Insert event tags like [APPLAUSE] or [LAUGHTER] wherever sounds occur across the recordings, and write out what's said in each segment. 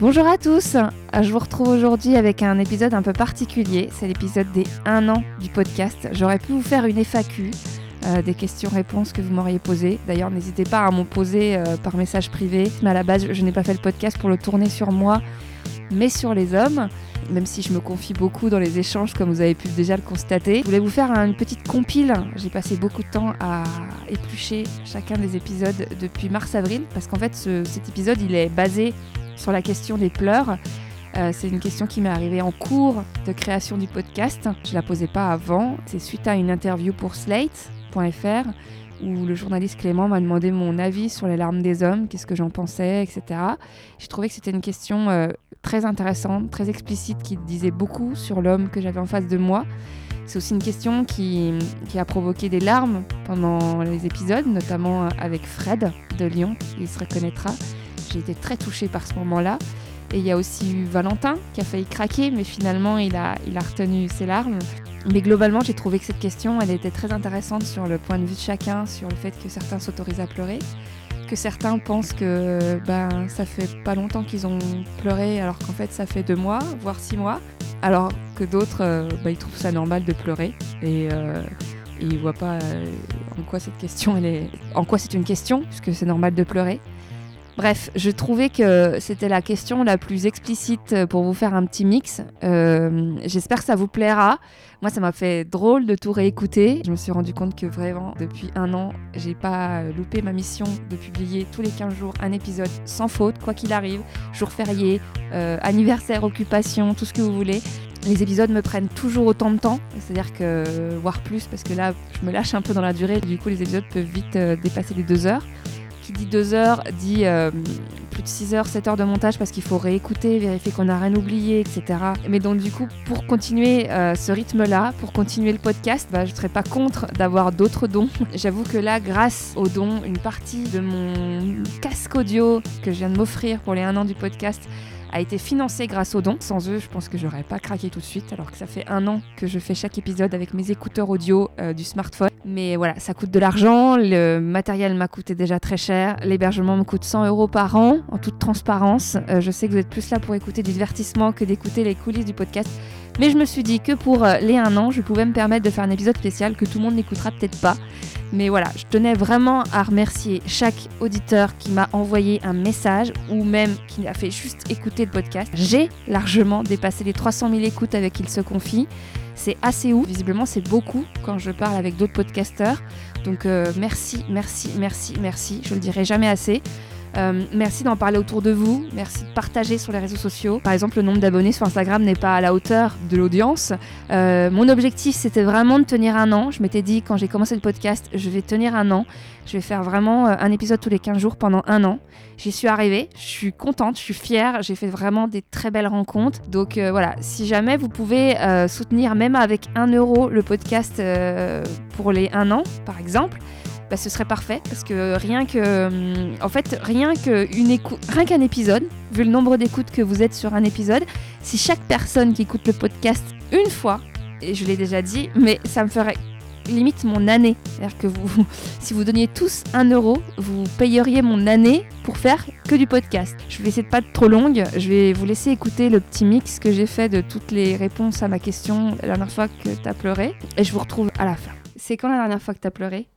Bonjour à tous, je vous retrouve aujourd'hui avec un épisode un peu particulier, c'est l'épisode des 1 an du podcast. J'aurais pu vous faire une FAQ, euh, des questions-réponses que vous m'auriez posées. D'ailleurs, n'hésitez pas à m'en poser euh, par message privé, mais à la base, je n'ai pas fait le podcast pour le tourner sur moi, mais sur les hommes, même si je me confie beaucoup dans les échanges, comme vous avez pu déjà le constater. Je voulais vous faire une petite compile. J'ai passé beaucoup de temps à éplucher chacun des épisodes depuis mars-avril, parce qu'en fait, cet épisode, il est basé sur la question des pleurs. Euh, c'est une question qui m'est arrivée en cours de création du podcast. Je ne la posais pas avant. C'est suite à une interview pour Slate.fr où le journaliste Clément m'a demandé mon avis sur les larmes des hommes, qu'est-ce que j'en pensais, etc. J'ai trouvé que c'était une question euh, très intéressante, très explicite, qui disait beaucoup sur l'homme que j'avais en face de moi. C'est aussi une question qui, qui, a provoqué des larmes pendant les épisodes, notamment avec Fred de Lyon, il se reconnaîtra. J'ai été très touchée par ce moment-là. Et il y a aussi eu Valentin qui a failli craquer, mais finalement il a, retenu ses larmes. Mais globalement, j'ai trouvé que cette question, elle était très intéressante sur le point de vue de chacun, sur le fait que certains s'autorisent à pleurer, que certains pensent que ben, ça fait pas longtemps qu'ils ont pleuré, alors qu'en fait ça fait deux mois, voire six mois, alors que d'autres, euh, ben, ils trouvent ça normal de pleurer. Et, euh, ils voient pas euh, en quoi cette question, est, en quoi c'est une question, puisque c'est normal de pleurer. Bref, je trouvais que c'était la question la plus explicite pour vous faire un petit mix. Euh, j'espère que ça vous plaira. Moi, ça m'a fait drôle de tout réécouter. Je me suis rendu compte que vraiment, depuis un an, j'ai pas loupé ma mission de publier tous les 15 jours un épisode sans faute, quoi qu'il arrive, jour férié, euh, anniversaire, occupation, tout ce que vous voulez. Les épisodes me prennent toujours autant de temps, c'est-à-dire que, voire plus, parce que là, je me lâche un peu dans la durée, du coup, les épisodes peuvent vite euh, dépasser les deux heures qui dit 2 heures dit euh, plus de 6 heures, 7 heures de montage parce qu'il faut réécouter, vérifier qu'on n'a rien oublié, etc. Mais donc du coup, pour continuer euh, ce rythme-là, pour continuer le podcast, bah, je ne serais pas contre d'avoir d'autres dons. [LAUGHS] J'avoue que là, grâce aux dons, une partie de mon casque audio que je viens de m'offrir pour les 1 an du podcast a été financé grâce aux dons. Sans eux, je pense que j'aurais pas craqué tout de suite, alors que ça fait un an que je fais chaque épisode avec mes écouteurs audio euh, du smartphone. Mais voilà, ça coûte de l'argent, le matériel m'a coûté déjà très cher, l'hébergement me coûte 100 euros par an, en toute transparence. Euh, je sais que vous êtes plus là pour écouter du divertissement que d'écouter les coulisses du podcast. Mais je me suis dit que pour euh, les un an, je pouvais me permettre de faire un épisode spécial que tout le monde n'écoutera peut-être pas. Mais voilà, je tenais vraiment à remercier chaque auditeur qui m'a envoyé un message ou même qui a fait juste écouter le podcast. J'ai largement dépassé les 300 000 écoutes avec Il se confie. C'est assez ouf. Visiblement, c'est beaucoup quand je parle avec d'autres podcasteurs. Donc euh, merci, merci, merci, merci. Je le dirai jamais assez. Euh, merci d'en parler autour de vous. Merci de partager sur les réseaux sociaux. Par exemple, le nombre d'abonnés sur Instagram n'est pas à la hauteur de l'audience. Euh, mon objectif, c'était vraiment de tenir un an. Je m'étais dit, quand j'ai commencé le podcast, je vais tenir un an. Je vais faire vraiment euh, un épisode tous les 15 jours pendant un an. J'y suis arrivée. Je suis contente, je suis fière. J'ai fait vraiment des très belles rencontres. Donc voilà, si jamais vous pouvez soutenir même avec un euro le podcast pour les un an, par exemple, bah, ce serait parfait parce que rien que, en fait, rien qu'une rien qu'un épisode, vu le nombre d'écoutes que vous êtes sur un épisode, si chaque personne qui écoute le podcast une fois, et je l'ai déjà dit, mais ça me ferait limite mon année. C'est-à-dire que vous, [LAUGHS] si vous donniez tous un euro, vous payeriez mon année pour faire que du podcast. Je vais essayer de pas être trop longue. Je vais vous laisser écouter le petit mix que j'ai fait de toutes les réponses à ma question la dernière fois que tu as pleuré. Et je vous retrouve à la fin. C'est quand la dernière fois que tu as pleuré?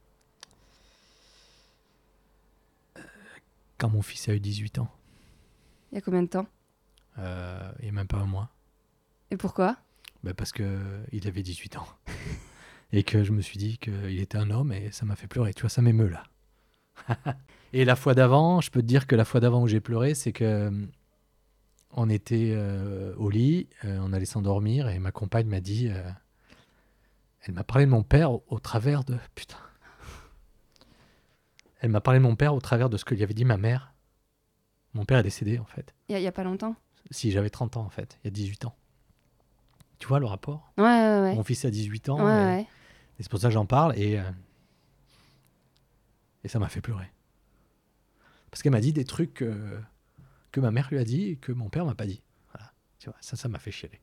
Quand mon fils a eu 18 ans. Il y a combien de temps? Euh, Il n'y a même pas un mois. Et pourquoi? Ben Parce qu'il avait 18 ans. [LAUGHS] et que je me suis dit qu'il était un homme et ça m'a fait pleurer. Tu vois, ça m'émeut là. [LAUGHS] et la fois d'avant, je peux te dire que la fois d'avant où j'ai pleuré, c'est que euh, on était euh, au lit, euh, on allait s'endormir et ma compagne m'a dit, elle m'a parlé de mon père au, au travers de... Putain elle m'a parlé de mon père au travers de ce que lui avait dit ma mère. Mon père est décédé, en fait. Il n'y a, pas longtemps Si, j'avais 30 ans, en fait. Il y a 18 ans. Tu vois le rapport? Ouais, ouais, ouais. Mon fils a 18 ans. Ouais, et, c'est pour ça que j'en parle. Et, euh, et ça m'a fait pleurer. Parce qu'elle m'a dit des trucs que, que ma mère lui a dit et que mon père m'a pas dit. Voilà. Tu vois, ça, ça m'a fait chialer.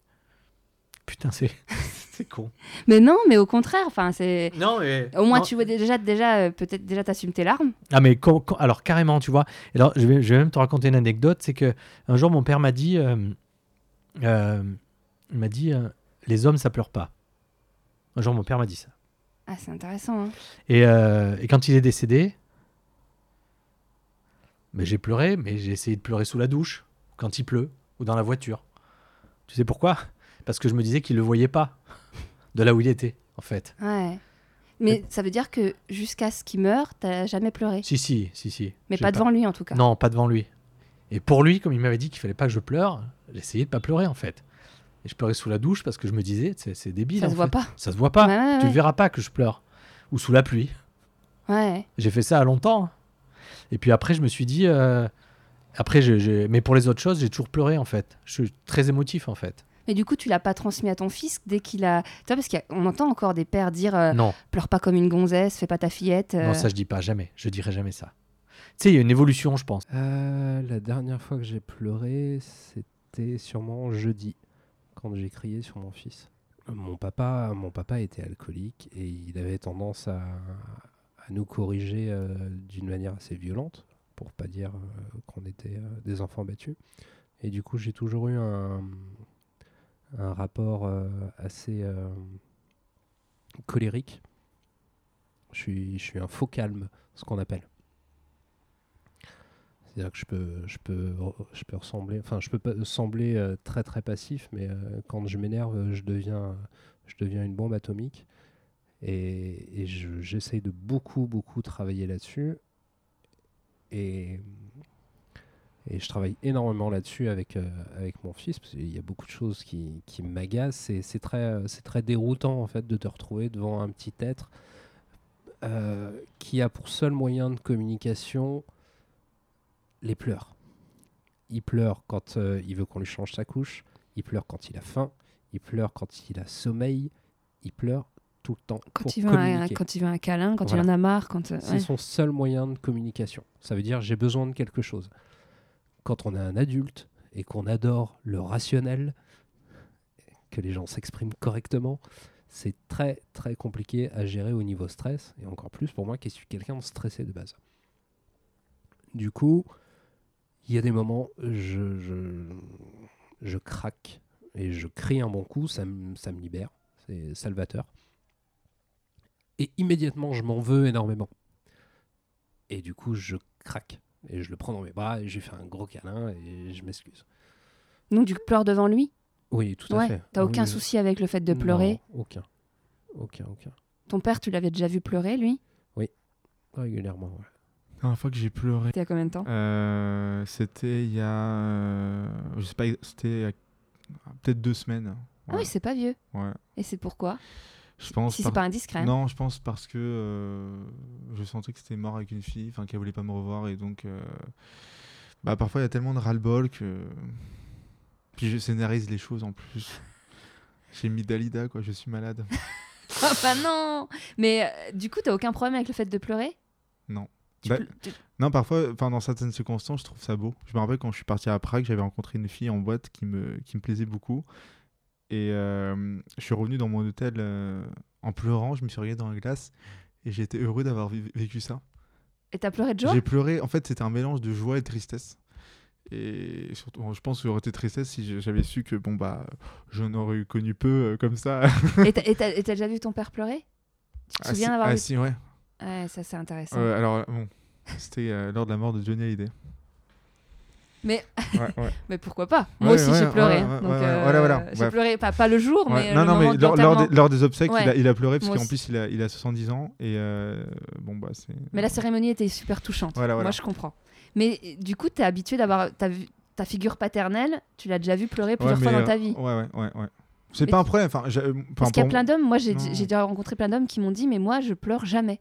Putain, c'est. [LAUGHS] [LAUGHS] C'est con. Mais non, mais au contraire, enfin, c'est. Non, mais. Au moins, non. tu vois déjà, déjà euh, peut-être déjà t'assumes tes larmes. Ah, mais quand- quand- alors carrément, tu vois. Et Alors, je vais, je vais même te raconter une anecdote. C'est que un jour, mon père m'a dit euh, euh, il m'a dit euh, les hommes, ça pleure pas. Un jour, mon père m'a dit ça. Ah, c'est intéressant. hein. Et, euh, et quand il est décédé, ben, j'ai pleuré, mais j'ai essayé de pleurer sous la douche, quand il pleut, ou dans la voiture. Tu sais pourquoi? Parce que je me disais qu'il ne le voyait pas, de là où il était, en fait. Ouais. Mais ça veut dire que jusqu'à ce qu'il meure, t'as jamais pleuré? Si, si, si, si. Mais pas devant lui en tout cas. Non, pas devant lui. Et pour lui, comme il m'avait dit qu'il fallait pas que je pleure, j'essayais de pas pleurer, en fait. Et je pleurais sous la douche parce que je me disais, c'est débile. ça se voit pas. Ça se voit pas. Ouais, ouais, Tu ne ouais. verras pas que je pleure. Ou sous la pluie. Ouais. J'ai fait ça à longtemps. Et puis après, je me suis dit. euh, Après, mais pour les autres choses, j'ai toujours pleuré en fait. Je suis très émotif en fait. Mais du coup, tu l'as pas transmis à ton fils dès qu'il a. Tu vois, parce qu'on entend encore des pères dire euh, non, pleure pas comme une gonzesse, fais pas ta fillette. euh. non, ça je dis pas jamais. Je dirai jamais ça. Tu sais, il y a une évolution, je pense. Euh, la dernière fois que j'ai pleuré, c'était sûrement jeudi, quand j'ai crié sur mon fils. Mon papa, mon papa était alcoolique et il avait tendance à, à nous corriger euh, d'une manière assez violente, pour pas dire euh, qu'on était euh, des enfants battus. Et du coup, j'ai toujours eu un, un rapport euh, assez euh, colérique. Je suis, je suis un faux calme, ce qu'on appelle. C'est-à-dire que je peux, je peux, je peux ressembler, enfin, je peux sembler euh, très très passif, mais quand je m'énerve, je deviens, je deviens une bombe atomique. Et, et je- j'essaye de beaucoup beaucoup travailler là-dessus. Et, et je travaille énormément là-dessus avec, euh, avec mon fils, parce qu'il y a beaucoup de choses qui, qui m'agacent. et C'est très, euh, c'est très déroutant en fait de te retrouver devant un petit être euh, qui a pour seul moyen de communication les pleurs. Il pleure quand euh, il veut qu'on lui change sa couche, il pleure quand il a faim, il pleure quand il a sommeil, il pleure tout le temps Quand, pour il veut un, quand il veut un câlin, quand Voilà. il en a marre, quand. euh, C'est ouais. son seul moyen de communication. Ça veut dire j'ai besoin de quelque chose. Quand on est un adulte et qu'on adore le rationnel, que les gens s'expriment correctement, c'est très très compliqué à gérer au niveau stress, et encore plus pour moi qui suis quelqu'un de stressé de base. Du coup, il y a des moments, je, je, craque et je crie un bon coup, ça, ça me libère, c'est salvateur. Et immédiatement, je m'en veux énormément. Et du coup, je craque. Et je le prends dans mes bras et je lui fais un gros câlin et je m'excuse. Donc, tu pleures devant lui? Oui, tout à Ouais. fait. T'as aucun oui, souci avec le fait de non, pleurer Aucun. Aucun, aucun. Ton père, tu l'avais déjà vu pleurer, lui? Régulièrement, ouais. La dernière fois que j'ai pleuré, T'es à combien de temps? euh, c'était il y a. euh, je sais pas, c'était il y a peut-être deux semaines. Ah oui, c'est pas vieux. ouais. Et c'est pourquoi? Je pense. Si par- c'est pas indiscret. hein. Non, je pense parce que euh, je sentais que c'était mort avec une fille, enfin qu'elle voulait pas me revoir et donc. euh, bah parfois il y a tellement de ras-le-bol que. Puis je scénarise les choses en plus. [LAUGHS] J'ai mis Dalida quoi, je suis malade. [LAUGHS] Ah bah non Mais euh, du coup, t'as aucun problème avec le fait de pleurer? Non. Tu Bah, ple- tu- Non, parfois, enfin dans certaines circonstances, je trouve ça beau. Je me rappelle quand je suis parti à Prague, j'avais rencontré une fille en boîte qui me, qui me plaisait beaucoup. Et euh, je suis revenu dans mon hôtel euh, en pleurant, je me suis regardé dans la glace et j'ai été heureux d'avoir vécu ça. Et t'as pleuré de joie? J'ai pleuré, en fait, c'était un mélange de joie et de tristesse. Et surtout, bon, je pense que j'aurais été tristesse si j'avais su que bon bah j'en aurais connu peu euh, comme ça. [LAUGHS] Et t'as- déjà vu ton père pleurer? Tu te Ah, souviens si, d'avoir ah, vu si, ouais. Ouais, ça c'est intéressant. Alors bon, c'était lors de la mort de Johnny Hallyday. Mais, [LAUGHS] mais pourquoi pas? Moi aussi j'ai pleuré. J'ai pleuré, pas, pas le jour, mais non, le non, moment mais lors, des, lors des obsèques, il, a, il a pleuré parce qu'en plus il a, il a 70 ans et euh, bon bah c'est. Mais la cérémonie était super touchante. Voilà, voilà. Moi je comprends. Mais du coup, t'es habitué d'avoir ta figure paternelle, tu l'as déjà vu pleurer plusieurs Ouais, fois dans ta vie. Ouais, ouais, ouais, ouais. C'est pas un tu- problème. Enfin, j'ai- enfin, Parce qu'il y a plein d'hommes, moi j'ai déjà rencontré plein d'hommes qui m'ont dit, mais moi je pleure jamais.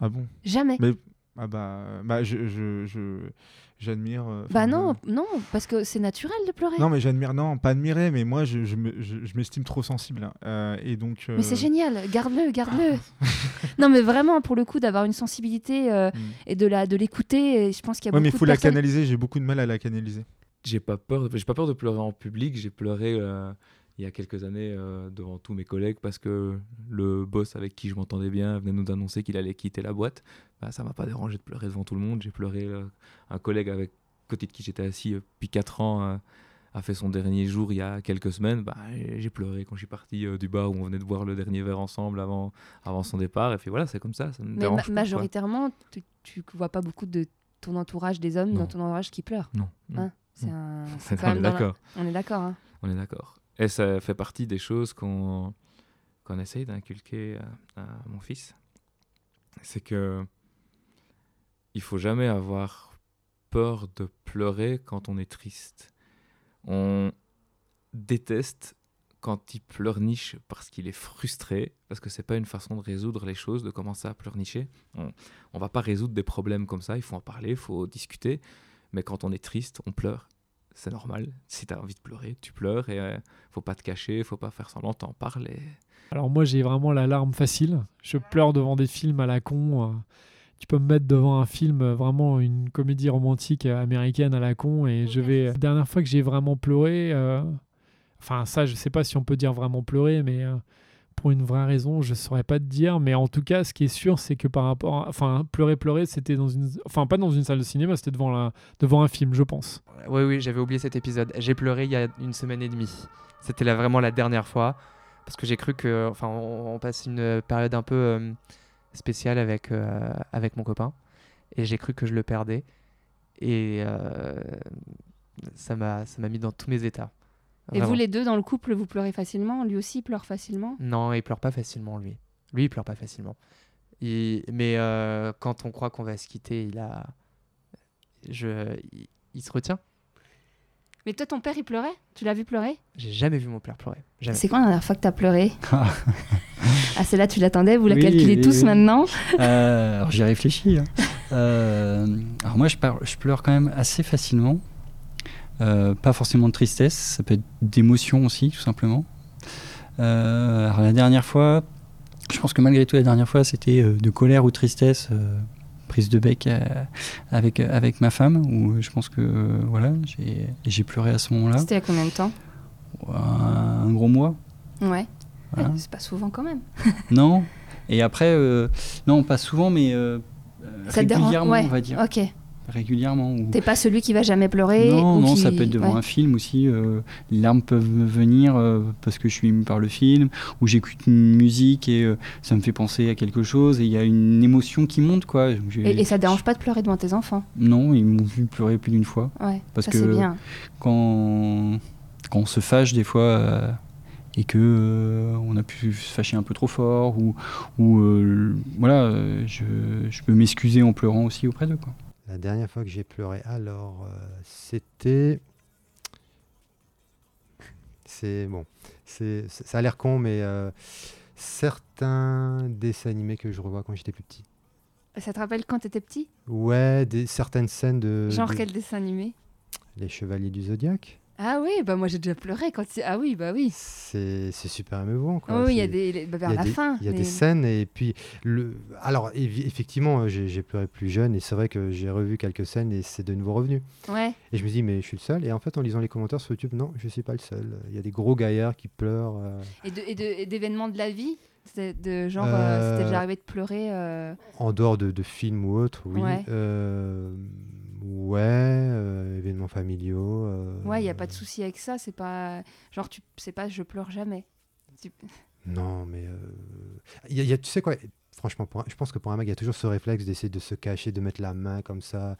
Ah bon? Jamais. Mais ah bah, bah je, je, je- j'admire. euh, bah non, non, parce que c'est naturel de pleurer. Non, mais j'admire, non, pas admirer, mais moi je, je, me- je- je m'estime trop sensible. hein. Euh, et donc. Mais c'est euh, génial, garde-le, garde-le. [LAUGHS] non, mais vraiment, pour le coup, d'avoir une sensibilité euh, hmm. et de la de l'écouter, je pense qu'il y a Ouais, mais il beaucoup faut de la personnes. canaliser, j'ai beaucoup de mal à la canaliser. J'ai pas peur, de- j'ai pas peur de pleurer en public. J'ai pleuré euh, il y a quelques années euh, devant tous mes collègues parce que le boss avec qui je m'entendais bien venait nous annoncer qu'il allait quitter la boîte. Bah, ça m'a pas dérangé de pleurer devant tout le monde. J'ai pleuré. euh, un collègue avec côté de qui j'étais assis euh, depuis 4 ans a fait son dernier jour il y a quelques semaines. Bah, j'ai pleuré quand je suis parti euh, du bar où on venait de boire le dernier verre ensemble avant, avant son départ. Et puis voilà, c'est comme ça. Ça me Mais pas, majoritairement, tu, tu vois pas beaucoup de ton entourage des hommes Non. dans ton entourage qui pleurent. Non. non. Hein C'est un. [LAUGHS] on est la-. On est d'accord. hein. On est d'accord. Et ça fait partie des choses qu'on qu'on essaye d'inculquer à, mon fils. C'est que il faut jamais avoir peur de pleurer quand on est triste. On déteste quand il pleurniche parce qu'il est frustré, parce que c'est pas une façon de résoudre les choses, de commencer à pleurnicher. On, on va pas résoudre des problèmes comme ça, il faut en parler, il faut discuter. Mais quand on est triste, on pleure. C'est normal. Si tu as envie de pleurer, tu pleures et euh, faut pas te cacher, faut pas faire semblant, t'en parles. Et... Alors moi j'ai vraiment la larme facile. Je pleure devant des films à la con. euh. Tu peux me mettre devant un film, euh, vraiment une comédie romantique euh, américaine à la con et je vais... La dernière fois que j'ai vraiment pleuré, euh, enfin ça je sais pas si on peut dire vraiment pleurer, mais euh, pour une vraie raison je saurais pas te dire. Mais en tout cas ce qui est sûr c'est que par rapport... à- Enfin pleurer, pleurer c'était dans une... Enfin pas dans une salle de cinéma, c'était devant, la... devant un film je pense. Oui, oui, j'avais oublié cet épisode. J'ai pleuré il y a une semaine et demie. C'était vraiment la dernière fois. Parce que j'ai cru que. Enfin, on, passe une période un peu euh, spéciale avec, euh, avec mon copain. Et j'ai cru que je le perdais. Et euh, ça m'a mis dans tous mes états. Et vous, les deux, dans le couple, vous pleurez facilement? Lui aussi pleure facilement? Non, il pleure pas facilement, lui. Lui, il pleure pas facilement. Il- Mais euh, quand on croit qu'on va se quitter, il a. Je... Il... il se retient. Mais toi, ton père, il pleurait? Tu l'as vu pleurer? J'ai jamais vu mon père pleurer. Jamais. C'est quand la dernière fois que t'as pleuré? [LAUGHS] Ah. Ah, celle-là, tu l'attendais Vous la Oui, calculez oui, tous oui. maintenant? Euh, alors j'y réfléchis. hein. Euh, alors moi je, par- je pleure quand même assez facilement. Euh, pas forcément de tristesse, ça peut être d'émotion aussi tout simplement. Euh, alors la dernière fois, je pense que malgré tout la dernière fois c'était euh, de colère ou tristesse, euh, prise de bec avec, avec ma femme, où je pense que voilà, j'ai pleuré à ce moment-là. C'était a combien de temps? Un gros mois. Ouais. Voilà. [LAUGHS] C'est pas souvent quand même. [LAUGHS] Non. Et après, euh, non, pas souvent, mais euh, Ça dérange? régulièrement, ouais. on va dire. Ok. Régulièrement. ou- T'es pas celui qui va jamais pleurer Non, ou non, qui- ça peut être devant ouais. un film aussi. euh, les larmes peuvent venir euh, parce que je suis ému par le film, ou j'écoute une musique et euh, ça me fait penser à quelque chose et il y a une émotion qui monte, quoi. Et, et ça dérange pas de pleurer devant tes enfants? Non, ils m'ont vu pleurer plus d'une fois. Ouais, Parce ça que- bien. Quand, quand on se fâche des fois et que euh, on a pu se fâcher un peu trop fort, ou, ou euh, voilà, je, je peux m'excuser en pleurant aussi auprès d'eux, quoi. La dernière fois que j'ai pleuré, alors, euh, c'était. C'est bon. C'est, ça a l'air con, mais euh, certains dessins animés que je revois quand j'étais plus petit. Ça te rappelle quand t'étais petit? Ouais, des, certaines scènes de. Genre de- quel dessin animé? Les Chevaliers du Zodiaque. Ah oui, bah moi j'ai déjà pleuré quand c'est... Ah oui, bah oui. C'est, c'est super émouvant. Quoi. Oh, oui, il y a des... bah, vers il y a la des- fin. Il y a mais- des scènes et puis le. Alors effectivement, euh, j'ai pleuré plus jeune et c'est vrai que j'ai revu quelques scènes et c'est de nouveau revenu. Ouais. Et je me dis mais je suis le seul. Et en fait, en lisant les commentaires sur YouTube, non, je suis pas le seul. Il y a des gros gaillards qui pleurent. euh, Et, de, et, de- et d'événements de la vie C'est de genre, euh, c'était Euh, déjà arrivé de pleurer euh, en dehors de, de films ou autres, oui. Ouais. Ouais, euh, événements familiaux. euh, Ouais, il n'y a pas de souci avec ça. C'est pas. Genre, tu c'est pas je pleure jamais. Tu- [LAUGHS] Non, mais euh, y a- y a- tu sais quoi Franchement, pour un- je pense que pour un mec, il y a toujours ce réflexe d'essayer de se cacher, de mettre la main comme ça.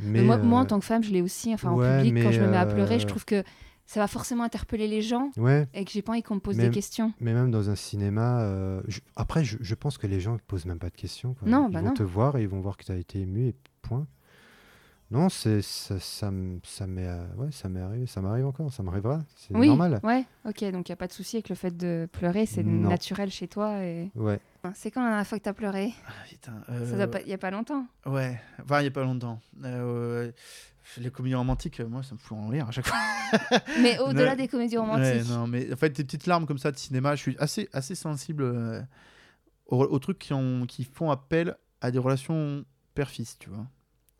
Mais moi, moi, en tant que femme, je l'ai aussi. Enfin, ouais, en public, quand je me mets à pleurer, je trouve que ça va forcément interpeller les gens Ouais, et que j'ai pas envie qu'on me pose Même- des questions. mais même dans un cinéma. euh, je- après, je, je pense que les gens ne posent même pas de questions. quoi. Non, ils bah vont non. te voir et ils vont voir que tu as été ému et point. Non, c'est ça, ça, ça m'est euh, ouais, ça m'est arrivé, ça m'arrive encore, ça m'arrivera, c'est Oui, normal. ouais, ok, donc il n'y a pas de souci avec le fait de pleurer, c'est Non. naturel chez toi. Et... Ouais. C'est quand la dernière fois que tu as pleuré? Ah, putain, Ça euh, pas- Il n'y a pas longtemps. Ouais, enfin, il n'y a pas longtemps. Euh, les comédies romantiques, moi, ça me fout en l'air à chaque fois. [LAUGHS] Mais au-delà des comédies Ouais, romantiques. non, mais en fait, des petites larmes comme ça de cinéma, je suis assez, assez sensible euh, aux, aux trucs qui, ont, qui font appel à des relations père-fils, tu vois.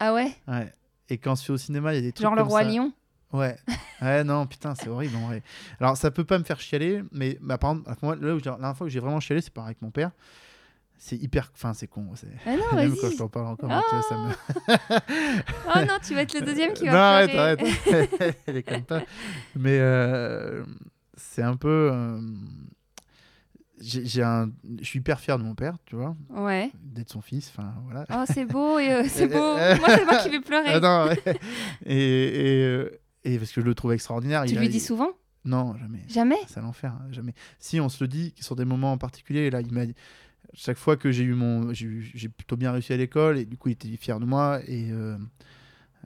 Ah ouais? Ouais. Et quand je suis au cinéma, il y a des trucs Genre le Roi ça. Lion Ouais. Ouais, non, putain, c'est horrible en vrai. Alors, ça peut pas me faire chialer, mais bah, par exemple, moi, là où j'ai- la dernière fois que j'ai vraiment chialé, c'est par avec mon père. C'est hyper. Enfin, c'est con. c'est- Ah non, [LAUGHS] Même quand je t'en parle encore, tu vois, ça me. Oh non, tu vas être le deuxième qui [LAUGHS] non, va arrête, pleurer. arrête. [LAUGHS] Elle est comme pas. Mais euh, c'est un peu. euh, j'ai un... Je suis hyper fier de mon père, tu vois, Ouais. d'être son fils. Enfin, voilà. Oh, c'est beau, et, euh, c'est [LAUGHS] beau. euh, Moi, c'est moi qui vais pleurer. Ah non, ouais. et, et, euh, et parce que je le trouve extraordinaire. tu il a- lui dis souvent? Non, jamais. Jamais? C'est l'enfer, hein, jamais. Si, on se le dit sur des moments en particulier. Là, il m'a dit. Chaque fois que j'ai eu mon. J'ai plutôt bien réussi à l'école, et du coup, il était fier de moi. Et euh,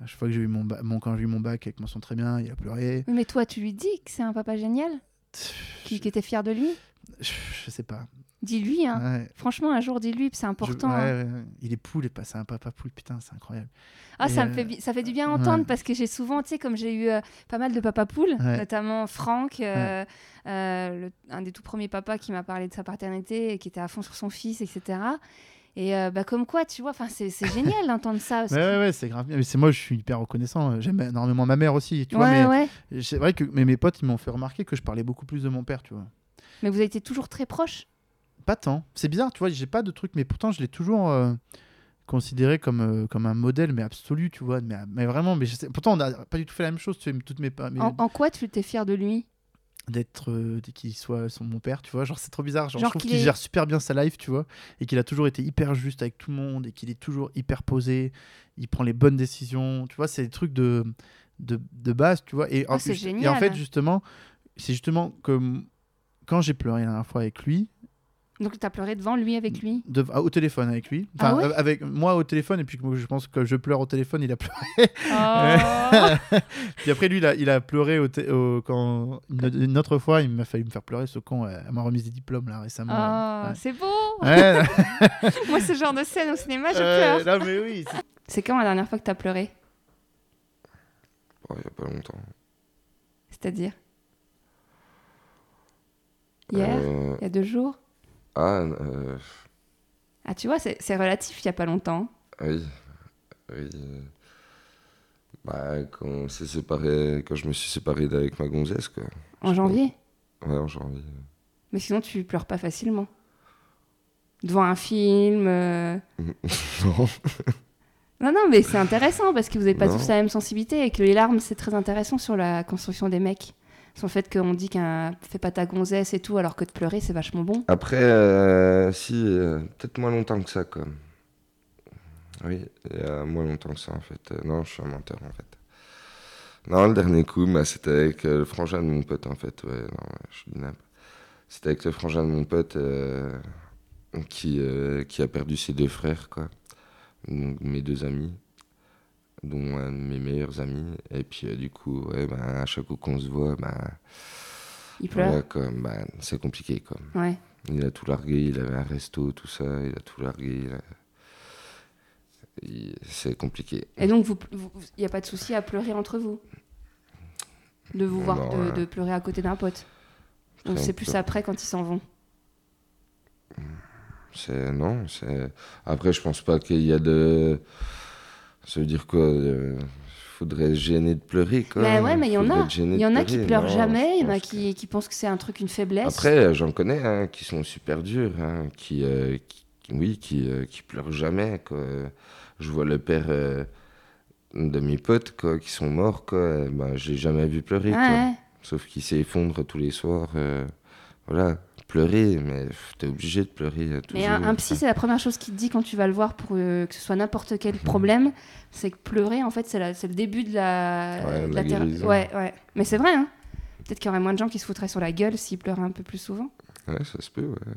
chaque fois que j'ai eu mon, ba- mon. Quand j'ai eu mon bac avec mention très bien, il a pleuré. Mais toi, tu lui dis que c'est un papa génial Qui, qui était fier de lui? Je, je sais pas. Dis-lui, hein. Ouais. Franchement, un jour, dis-lui, c'est Je- important. ouais, hein. ouais. Il est poule et pas c'est un papa poule, putain, c'est incroyable. Ah, ça, me fait, euh, bi- ça fait du bien entendre parce que j'ai souvent, tu sais, comme j'ai eu euh, pas mal de papas poules, notamment Franck, euh, le- un des tout premiers papas qui m'a parlé de sa paternité et qui était à fond sur son fils, etc. Et euh, bah, comme quoi, tu vois, c'est [LAUGHS] génial d'entendre ça. parce Ouais, ouais, ouais, c'est grave bien. Mais c'est moi, je suis hyper reconnaissant. J'aime énormément ma mère aussi, tu vois. Mais ouais. c'est vrai que mais mes potes, ils m'ont fait remarquer que je parlais beaucoup plus de mon père, tu vois. Mais vous avez été toujours très proches. Pas tant. C'est bizarre, tu vois, j'ai pas de truc, mais pourtant, je l'ai toujours euh, considéré comme, euh, comme un modèle, mais absolu, tu vois. Mais, mais vraiment, mais je sais- pourtant, on n'a pas du tout fait la même chose, tu sais, toutes mes, En, en quoi tu t'es fier de lui? D'être euh, qu'il soit son mon père tu vois genre c'est trop bizarre genre, Genre je trouve qu'il est- gère super bien sa life tu vois et qu'il a toujours été hyper juste avec tout le monde et qu'il est toujours hyper posé il prend les bonnes décisions tu vois c'est des trucs de de, de base tu vois et, Ah, en, c'est et en génial. fait justement c'est justement que quand j'ai pleuré la dernière fois avec lui Donc, tu as pleuré devant lui, avec lui? De- ah, au téléphone avec lui Ah enfin ouais? euh, avec moi au téléphone et puis je pense que je pleure au téléphone il a pleuré Oh. [LAUGHS] puis après lui il a, il a pleuré au quand une, une autre fois il m'a failli me faire pleurer ce con à ma remise des diplômes là récemment Oh, Ouais. c'est beau Ouais, [LAUGHS] Moi, ce genre de scène au cinéma, je Euh, pleure. non, mais oui. c'est- quand la dernière fois que tu as pleuré? Oh, il y a pas longtemps. C'est-à-dire? Hier Euh, Il y a deux jours Ah, euh, Ah, tu vois, c'est relatif, il y a pas longtemps. oui. Oui. Bah, quand, s'est séparé, quand je me suis séparé d'avec ma gonzesse, quoi. En janvier Ouais, en janvier. Mais sinon, tu pleures pas facilement. Devant un film. euh, [LAUGHS] non. Non, non, mais c'est intéressant parce que vous n'avez pas Non. tous la même sensibilité et que les larmes, c'est très intéressant sur la construction des mecs. Le fait qu'on dit qu'un fais pas ta gonzesse et tout, alors que de pleurer, c'est vachement bon. Après, euh, si, euh, peut-être moins longtemps que ça, quoi. Oui, a moins longtemps que ça, en fait. Euh, non, je suis un menteur, en fait. Non, le dernier coup, bah, c'était avec euh, le frangin de mon pote, en fait. Ouais, non, je suis. C'était avec le frangin de mon pote euh, qui, euh, qui a perdu ses deux frères, quoi. Donc, mes deux amis, dont un de mes meilleurs amis. Et puis, euh, du coup, ouais, bah, à chaque coup qu'on se voit, bah, Il pleure. quoi, bah, c'est compliqué. Ouais. Il a tout largué, il avait un resto, tout ça, il a tout largué. il a- il- C'est compliqué. Et donc, il vous, vous- y a pas de souci à pleurer entre vous? De vous voir, Non, de, ouais. de pleurer à côté d'un pote? Très c'est plus après quand ils s'en vont? C'est non, c'est. Après, je pense pas qu'il y a de. Ça veut dire quoi euh, Faudrait se gêner de pleurer, quoi. Mais ouais, mais il y en a. Il y en a qui pleurent Non, jamais, il y en je a pense qui, qui pensent que c'est un truc, une faiblesse. Après, euh, j'en connais hein, qui sont super durs, hein, qui, euh, qui- oui, qui, euh, qui pleurent jamais. Quoi. Je vois le père euh, de mes potes quoi, qui sont morts, quoi. Ben, je l'ai jamais vu pleurer. Quoi. ouais. Sauf qu'il s'effondre tous les soirs. voilà, pleurer, mais t'es obligé de pleurer. euh, Mais un, un psy, c'est la première chose qu'il te dit quand tu vas le voir pour euh, que ce soit n'importe quel problème. C'est que pleurer, en fait, c'est la- c'est le début de la, Ouais, de de la thé- guérison. Ouais, ouais. Mais c'est vrai, hein. Peut-être qu'il y aurait moins de gens qui se foutraient sur la gueule s'ils pleuraient un peu plus souvent. Ouais, ça se peut, ouais.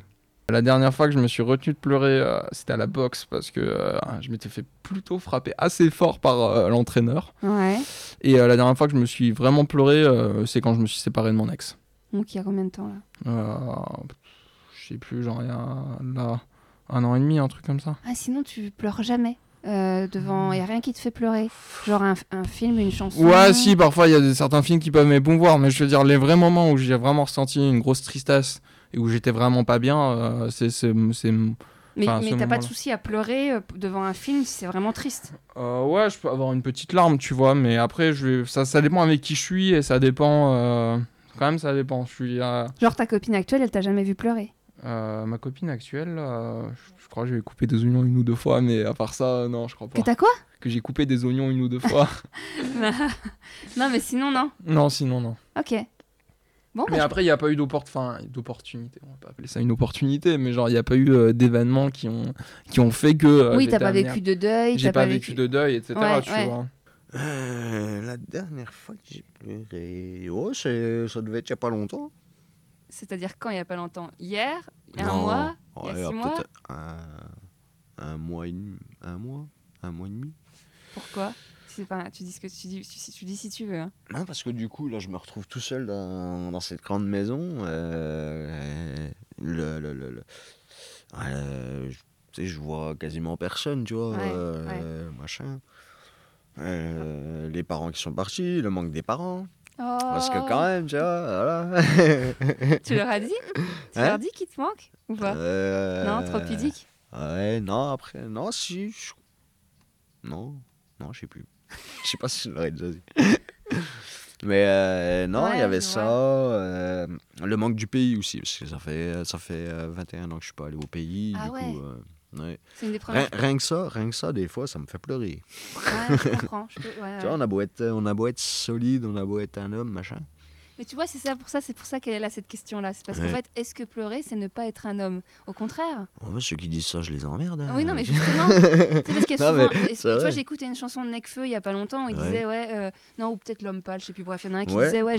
La dernière fois que je me suis retenu de pleurer, euh, c'était à la boxe parce que euh, je m'étais fait plutôt frapper assez fort par euh, l'entraîneur. Ouais. Et euh, la dernière fois que je me suis vraiment pleuré, euh, c'est quand je me suis séparé de mon ex. Donc, il y a combien de temps, là Euh, je sais plus, genre il y a là, un an et demi, un truc comme ça. Ah, sinon, tu pleures jamais euh, devant. Il n'y a rien qui te fait pleurer. Genre un, un film, une chanson. Ouais, si, parfois il y a des, certains films qui peuvent m'émouvoir, mais je veux dire, les vrais moments où j'ai vraiment ressenti une grosse tristesse et où j'étais vraiment pas bien, euh, c'est Mais, Enfin, mais t'as pas de souci à pleurer euh, devant un film si c'est vraiment triste. Ouais, je peux avoir une petite larme, tu vois, mais après, je vais... ça, ça dépend avec qui je suis et ça dépend. Quand même, ça dépend. Je suis. euh, Genre ta copine actuelle, elle t'a jamais vu pleurer. euh, ma copine actuelle, euh, je- crois que j'ai coupé des oignons une ou deux fois, mais à part ça, non, je crois pas. Que t'as quoi Que j'ai coupé des oignons une ou deux fois. [LAUGHS] Non, mais sinon, non. non, sinon, non. Ok. Bon, Mais bah, après, il n'y a pas eu d'opportunité. On va pas appeler ça une opportunité, mais genre, il n'y a pas eu euh, d'événements qui ont, qui ont fait que. euh, oui, t'as pas vécu à- de deuil. J'ai pas vécu de deuil, etc. Ouais, tu ouais. vois. Euh, la dernière fois que j'ai pleuré, oh, ça devait être il y a pas longtemps. C'est-à-dire quand il y a pas longtemps? Hier? Il y a un mois? Il y a six mois? un, un mois et demi, un mois, un mois et demi. Pourquoi? Pas... Tu dis ce que tu dis, tu, tu dis si tu veux. hein. Non, parce que du coup, là, je me retrouve tout seul dans, dans cette grande maison. euh, le, le, le, le- euh, je- vois quasiment personne, tu vois, Ouais, euh, machin. Euh, les parents qui sont partis, le manque des parents. Parce que Oh. quand même, tu vois, voilà. [LAUGHS] Tu leur as dit Tu Hein leur dis qu'ils te manquent Ou pas Euh, Non, trop pudique Ouais, non, après, non, si. je- Non, non, je sais plus. [LAUGHS] Je sais pas si je l'aurais déjà dit. [LAUGHS] Mais euh, non, il Ouais, y avait ça. euh, le manque du pays aussi, parce que ça fait, ça fait euh, 21 ans que je suis pas allé au pays. Ah du ouais. coup, euh, C'est une des Rien, premières. rien que ça, rien que ça, des fois, ça me fait pleurer. Ouais, je comprends. je peux- ouais, [LAUGHS] Tu vois, on a, beau être, on a beau être solide, on a beau être un homme, machin. Mais tu vois, c'est ça pour ça, c'est pour ça qu'elle là cette question-là. C'est parce qu'en fait, est-ce que pleurer, c'est ne pas être un homme? Au contraire. Oh, ceux qui disent ça, je les emmerde. hein. Oui, non, mais justement, [LAUGHS] c'est parce qu'il y a souvent. mais tu vois, écouté une chanson de Necfeu il y a pas longtemps. où Il disait, ouais, euh, non, ou peut-être l'homme pâle, je sais plus. Bref, il y en a un qui disait, ouais,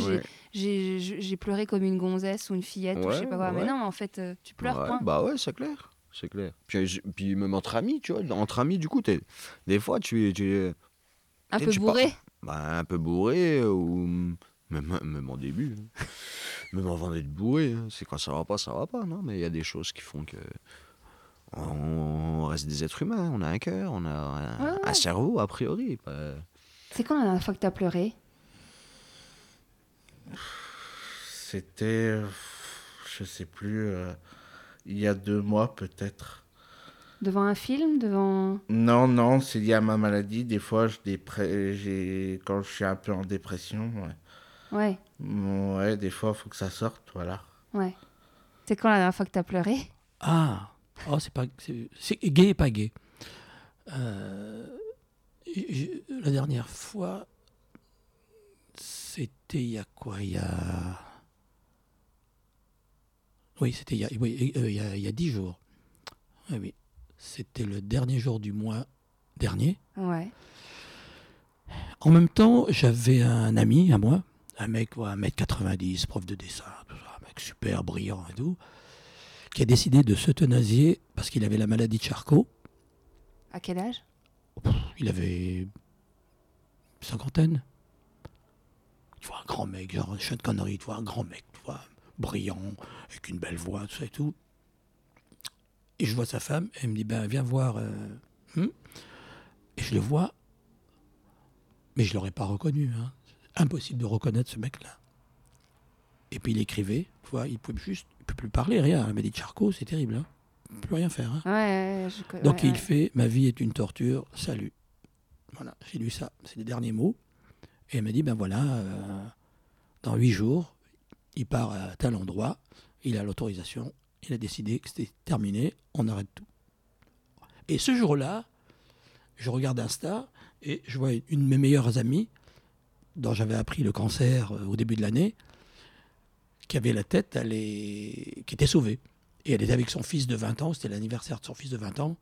j'ai- pleuré comme une gonzesse ou une fillette ou je sais pas quoi. Mais non, en fait, euh, tu pleures, point. Bah ouais, c'est clair. C'est clair. Puis, puis même entre amis, tu vois, entre amis, du coup, t'es- des fois, tu es. Tu es un peu bourré. bah, un peu bourré, ou même, même en début. hein. [LAUGHS] même avant d'être bourré. hein. C'est quand ça va pas, ça va pas, non? Mais il y a des choses qui font que. On reste des êtres humains, on a un cœur, on a un, Ouais, ouais. un cerveau, a priori. C'est quand la dernière fois que t'as pleuré? C'était, je sais plus, euh, il y a deux mois peut-être. Devant un film Devant. Non, non, c'est lié à ma maladie. Des fois, je quand je suis un peu en dépression, ouais. Ouais, Bon, ouais, des fois, il faut que ça sorte, voilà. ouais. C'est quand la dernière fois que t'as pleuré? Ah, oh, c'est pas, c'est gay et pas gay. Euh, la dernière fois, c'était il y a quoi? Il y a. Oui, c'était il y a, oui, euh, il y a, il y a dix jours. Oui, oui. C'était le dernier jour du mois dernier. Ouais. En même temps, j'avais un ami à moi, un mec, ouais, 1m90, prof de dessin, tout ça, un mec super brillant et tout, qui a décidé de s'euthanasier parce qu'il avait la maladie de Charcot. À quel âge? Il avait cinquantaine. Tu vois, un grand mec, genre un chien de connerie, tu vois, un grand mec, tu vois, brillant, avec une belle voix, tout ça et tout. Et je vois sa femme, elle me dit, ben viens voir. euh, hmm. Et je le vois, mais je l'aurais pas reconnu. hein. Impossible de reconnaître ce mec-là. Et puis il écrivait, tu vois, il pouvait juste, il peut plus parler, rien. La maladie de Charcot, c'est terrible. Hein. Il peut plus rien faire. hein. Ouais, je Donc ouais, il ouais. fait Ma vie est une torture, salut. Voilà, j'ai lu ça, c'est les derniers mots. Et elle m'a dit Ben voilà, euh, dans huit jours, il part à tel endroit, il a l'autorisation, il a décidé que c'était terminé, on arrête tout. Et ce jour-là, je regarde Insta et je vois une de mes meilleures amies, dont j'avais appris le cancer euh, au début de l'année, qui avait la tête, qui était sauvée. Et elle était avec son fils de 20 ans, c'était l'anniversaire de son fils de 20 ans.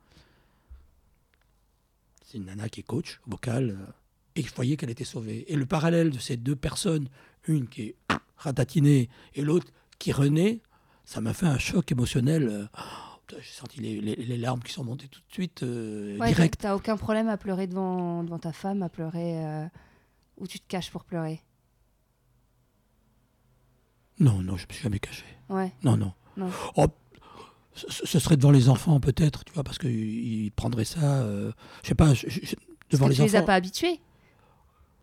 C'est une nana qui est coach vocal. euh, et je voyais qu'elle était sauvée. Et le parallèle de ces deux personnes, une qui est ratatinée et l'autre qui renaît, ça m'a fait un choc émotionnel. euh, oh, J'ai senti les, les- les larmes qui sont montées tout de suite, euh, Ouais, direct. T'as aucun problème à pleurer devant, devant ta femme, à pleurer euh, où tu te caches pour pleurer? Non, non, je me suis jamais caché. Ouais. Non, non. Non. Oh, ce, serait devant les enfants peut-être, tu vois, parce qu'ils ils prendraient ça, euh, je sais pas, je- je- je- devant Parce que les tu les as enfants. pas habitués.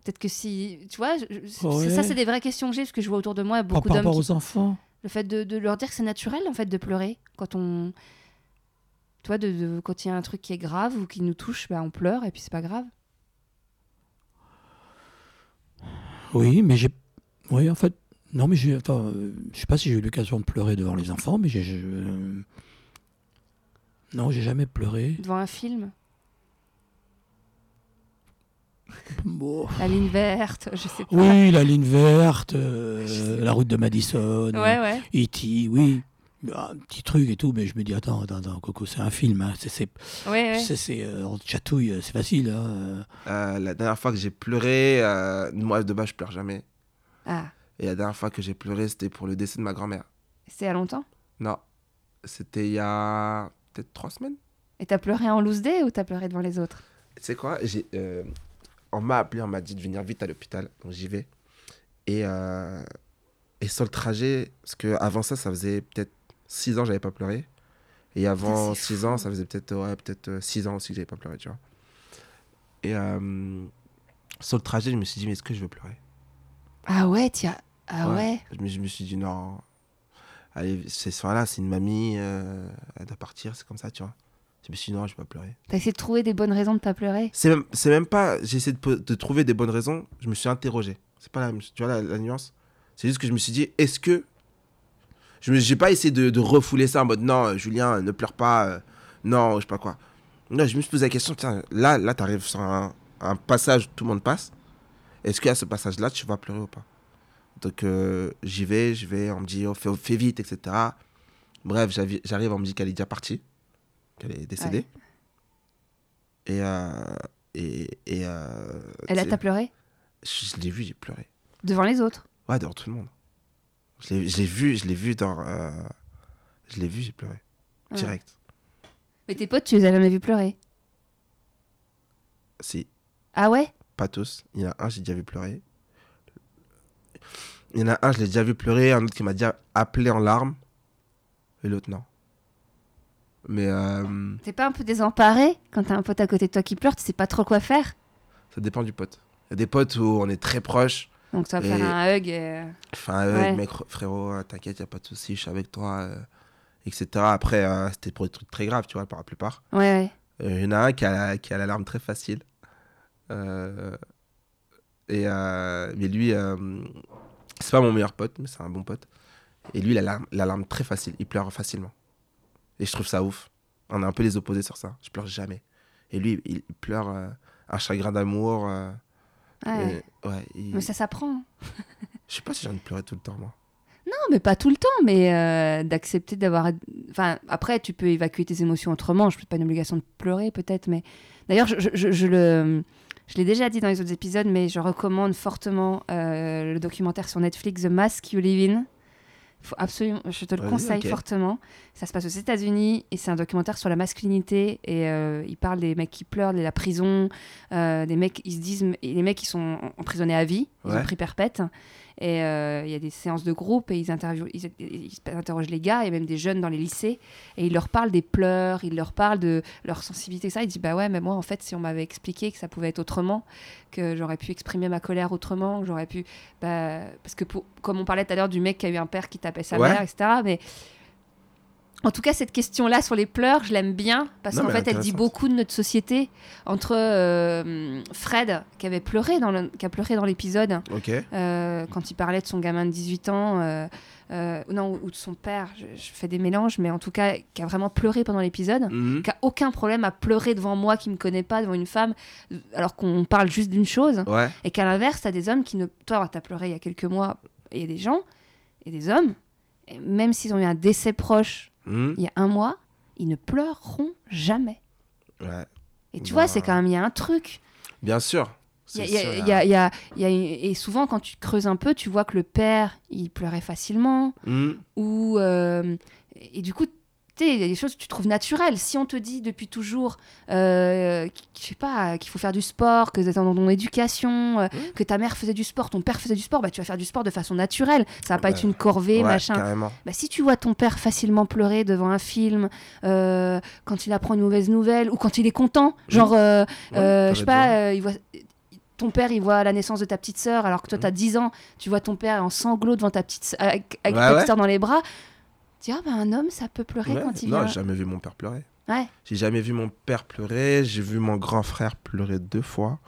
Peut-être que si. Tu vois, je- Ouais. ça, c'est des vraies questions que j'ai, parce que je vois autour de moi Par, beaucoup par d'hommes. rapport qui- aux enfants. Le fait de, de leur dire que c'est naturel, en fait, de pleurer quand on. Toi, de, de- quand il y a un truc qui est grave ou qui nous touche, bah, on pleure et puis c'est pas grave. Oui, mais j'ai. Oui, en fait. Non, mais j'ai. Enfin, euh, je sais pas si j'ai eu l'occasion de pleurer devant les enfants, mais j'ai. euh, Non, j'ai jamais pleuré. Devant un film, Bon. la ligne verte, je sais pas. Oui, la ligne verte, euh, la route de Madison, Ouais, ouais. E.T., oui. Un petit truc et tout, mais je me dis, attends, attends, attends, Coco, c'est un film. Hein. C'est, c'est, Ouais, ouais. c'est, c'est, euh, on chatouille, c'est facile. Hein. euh. Euh, la dernière fois que j'ai pleuré, euh, moi de base je pleure jamais. Ah, Et la dernière fois que j'ai pleuré, c'était pour le décès de ma grand-mère. c'était il y a longtemps? Non, c'était il y a peut-être trois semaines. Et t'as pleuré en loose day ou t'as pleuré devant les autres? Tu sais quoi? J'ai, euh, On m'a appelé, on m'a dit de venir vite à l'hôpital. Donc j'y vais. Et, euh, et sur le trajet, parce que avant ça, ça faisait peut-être 6 ans que j'avais pas pleuré. Et avant 6 ans, ça faisait peut-être ouais, peut 6 ans aussi que j'avais pas pleuré, tu vois. Et euh, sur le trajet, je me suis dit, mais est-ce que je veux pleurer? Ah ouais, tiens. Ah ouais, Je, me, je me suis dit, non. Allez, c'est voilà, c'est une mamie, euh, elle doit partir, c'est comme ça, tu vois. Je me suis dit, non, je vais pas pleurer. T'as essayé de trouver des bonnes raisons de pas pleurer? C'est même, même pas. J'ai essayé de, trouver des bonnes raisons. Je me suis interrogé. C'est pas la, même- tu vois la, la nuance? C'est juste que je me suis dit, est-ce que je j'ai pas essayé de, de refouler ça en mode non, euh, Julien, euh, ne pleure pas, euh, non, je sais pas quoi. Non, je me suis posé la question. Tiens, là, là, t'arrives sur un, un passage où tout le monde passe. Est-ce qu'à ce passage-là, tu vas pleurer ou pas? Donc euh, j'y vais, j'y vais. On me dit, oh, fais, fais vite, etc. Bref, j'arrive, j'arrive, on me dit qu'elle est déjà partie, qu'elle est décédée. Et, euh, et, et euh, Elle a t'as pleuré? je, je l'ai vu, j'ai pleuré. Devant les autres? Ouais, devant tout le monde. Je l'ai, vu, je l'ai vu dans. euh, je l'ai vu, j'ai pleuré. Direct. Mais tes potes, tu les as jamais vus pleurer? Si, Ah ouais? Pas tous. Il y en a un, j'ai déjà vu pleurer. Il y en a un, je l'ai déjà vu pleurer. Un autre qui m'a déjà appelé en larmes. Et l'autre, non. Mais euh, T'es pas un peu désemparé quand t'as un pote à côté de toi qui pleure, tu sais pas trop quoi faire? Ça dépend du pote. Il y a des potes où on est très proches. Donc tu vas Et- faire un hug et... Enfin, euh, Ouais. mec, frérot, euh, t'inquiète, y a pas de souci, je suis avec toi, euh, etc. Après, euh, c'était pour des trucs très graves, tu vois, pour la plupart. Ouais, ouais. Il y en a un qui a, qui a l'alarme très facile. Et, mais lui, c'est pas mon meilleur pote, mais c'est un bon pote. Et lui, il a l'alarme très facile, il pleure facilement. Et je trouve ça ouf. On est un peu les opposés sur ça. Je pleure jamais. Et lui, il, pleure euh, un chagrin d'amour. euh, Ouais. et- ouais, il- Mais ça s'apprend. [LAUGHS] Je sais pas si j'ai envie de pleurer tout le temps, moi. Non, mais pas tout le temps, mais euh, d'accepter d'avoir. Enfin, après, tu peux évacuer tes émotions autrement. Je n'ai pas une obligation de pleurer, peut-être, mais. D'ailleurs, je, je- je le. Je l'ai déjà dit dans les autres épisodes, mais je recommande fortement euh, le documentaire sur Netflix The Mask You Live In. Faut absolument, je te le conseille fortement. Ça se passe aux États-Unis et c'est un documentaire sur la masculinité et euh, il parle des mecs qui pleurent, de la prison, euh, des mecs ils se disent les mecs qui sont emprisonnés à vie, ils ont Ouais. pris perpète et euh, il y a des séances de groupe et ils interviewent, ils, ils interrogent les gars et même des jeunes dans les lycées et ils leur parlent des pleurs, ils leur parlent de leur sensibilité ça. Ils disent bah ouais mais moi en fait si on m'avait expliqué que ça pouvait être autrement, que j'aurais pu exprimer ma colère autrement, que j'aurais pu bah, parce que pour- comme on parlait tout à l'heure du mec qui a eu un père qui tapait sa Ouais. mère etc. Mais en tout cas, cette question-là sur les pleurs, je l'aime bien parce qu'en fait, elle dit beaucoup de notre société. Entre euh, Fred, qui avait pleuré dans le- qui a pleuré dans l'épisode, euh, quand il parlait de son gamin de 18 ans, euh, non, ou de son père, je, je fais des mélanges, mais en tout cas, qui a vraiment pleuré pendant l'épisode, Mhm. qui a aucun problème à pleurer devant moi qui me connaît pas, devant une femme, alors qu'on parle juste d'une chose. Ouais. Et qu'à l'inverse, t'as des hommes qui ne. Toi, t'as pleuré il y a quelques mois, et il y a des gens, et des hommes, et même s'ils ont eu un décès proche Mhm. il y a un mois, ils ne pleureront jamais. Ouais. Et tu Bah, vois, c'est quand même, il y a un truc. Bien sûr. Et souvent, quand tu creuses un peu, tu vois que le père, il pleurait facilement. Mhm. Ou. euh, et du coup, il y a des choses que tu trouves naturelles. Si on te dit depuis toujours, euh, je sais pas, qu'il faut faire du sport, que dans ton éducation, euh, que ta mère faisait du sport, ton père faisait du sport, bah, tu vas faire du sport de façon naturelle. Ça va pas Bah, être une corvée, ouais, machin. Bah, si tu vois ton père facilement pleurer devant un film, euh, quand il apprend une mauvaise nouvelle, ou quand il est content, genre, Ouais, je sais pas, il voit, ton père, il voit la naissance de ta petite sœur, alors que toi, tu as 10 ans, tu vois ton père en sanglots devant ta petite, sœur- avec, avec Ouais, ta petite ouais. sœur dans les bras. Tu dis, ah, bah, un homme, ça peut pleurer Ouais. quand il Non, vient. j'ai jamais vu mon père pleurer. Ouais. J'ai jamais vu mon père pleurer. J'ai vu mon grand frère pleurer deux fois.